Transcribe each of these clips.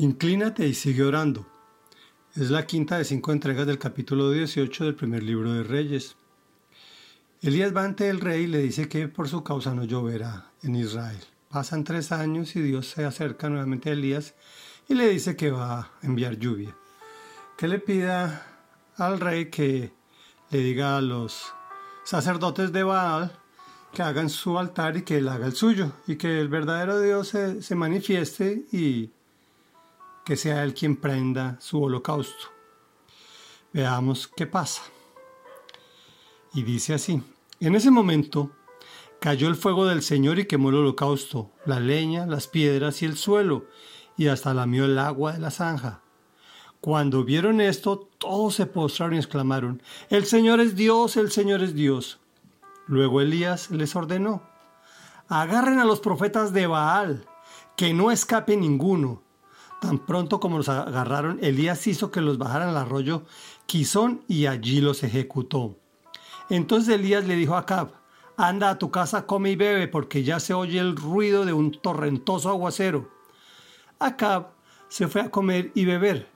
Inclínate y sigue orando. Es la quinta de cinco entregas del capítulo 18 del primer libro de Reyes. Elías va ante el rey y le dice que por su causa no lloverá en Israel. Pasan tres años y Dios se acerca nuevamente a Elías y le dice que va a enviar lluvia. Que le pida al rey que le diga a los sacerdotes de Baal que hagan su altar y que él haga el suyo y que el verdadero Dios se, se manifieste y que sea Él quien prenda su holocausto. Veamos qué pasa. Y dice así, en ese momento cayó el fuego del Señor y quemó el holocausto, la leña, las piedras y el suelo, y hasta lamió el agua de la zanja. Cuando vieron esto, todos se postraron y exclamaron, El Señor es Dios, el Señor es Dios. Luego Elías les ordenó, Agarren a los profetas de Baal, que no escape ninguno, Tan pronto como los agarraron, Elías hizo que los bajaran al arroyo Quizón y allí los ejecutó. Entonces Elías le dijo a Acab, anda a tu casa, come y bebe, porque ya se oye el ruido de un torrentoso aguacero. Acab se fue a comer y beber,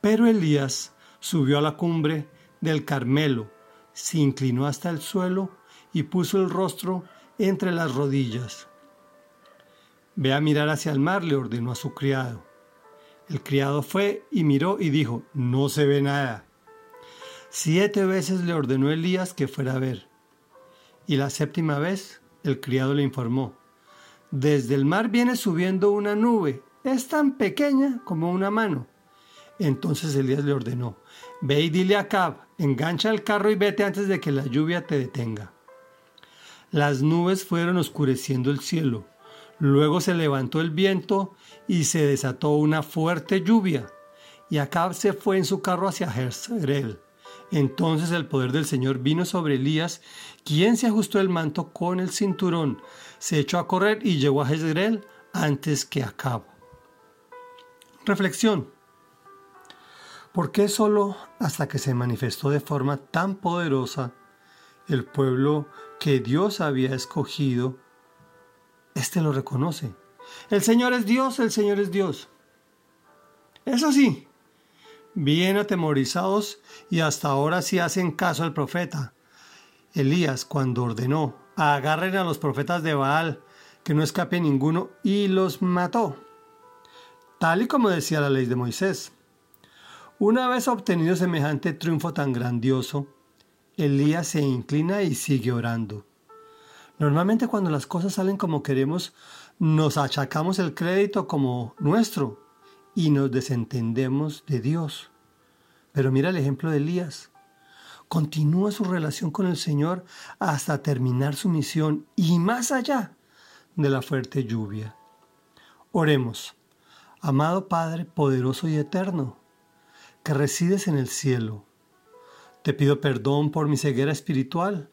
pero Elías subió a la cumbre del Carmelo, se inclinó hasta el suelo y puso el rostro entre las rodillas. Ve a mirar hacia el mar, le ordenó a su criado. El criado fue y miró y dijo, no se ve nada. Siete veces le ordenó Elías que fuera a ver. Y la séptima vez el criado le informó, desde el mar viene subiendo una nube, es tan pequeña como una mano. Entonces Elías le ordenó, ve y dile a Cab, engancha el carro y vete antes de que la lluvia te detenga. Las nubes fueron oscureciendo el cielo Luego se levantó el viento y se desató una fuerte lluvia, y Acab se fue en su carro hacia Jezreel. Entonces el poder del Señor vino sobre Elías, quien se ajustó el manto con el cinturón, se echó a correr y llegó a Jezreel antes que Acab. Reflexión. ¿Por qué solo hasta que se manifestó de forma tan poderosa el pueblo que Dios había escogido este lo reconoce. El Señor es Dios, el Señor es Dios. Eso sí, bien atemorizados y hasta ahora sí hacen caso al profeta. Elías cuando ordenó, agarren a los profetas de Baal, que no escape ninguno, y los mató, tal y como decía la ley de Moisés. Una vez obtenido semejante triunfo tan grandioso, Elías se inclina y sigue orando. Normalmente cuando las cosas salen como queremos, nos achacamos el crédito como nuestro y nos desentendemos de Dios. Pero mira el ejemplo de Elías. Continúa su relación con el Señor hasta terminar su misión y más allá de la fuerte lluvia. Oremos. Amado Padre poderoso y eterno, que resides en el cielo, te pido perdón por mi ceguera espiritual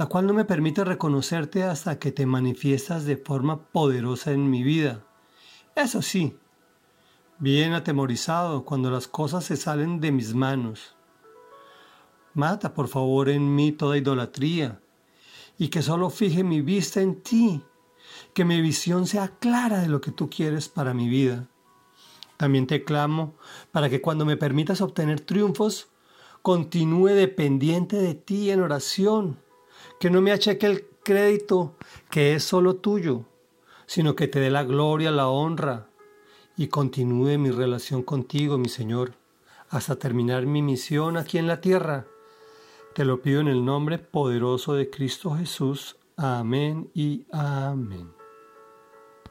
la cual no me permite reconocerte hasta que te manifiestas de forma poderosa en mi vida. Eso sí, bien atemorizado cuando las cosas se salen de mis manos. Mata, por favor, en mí toda idolatría y que solo fije mi vista en ti, que mi visión sea clara de lo que tú quieres para mi vida. También te clamo para que cuando me permitas obtener triunfos, continúe dependiente de ti en oración que no me achaque el crédito que es solo tuyo, sino que te dé la gloria, la honra y continúe mi relación contigo, mi Señor, hasta terminar mi misión aquí en la tierra. Te lo pido en el nombre poderoso de Cristo Jesús. Amén y amén.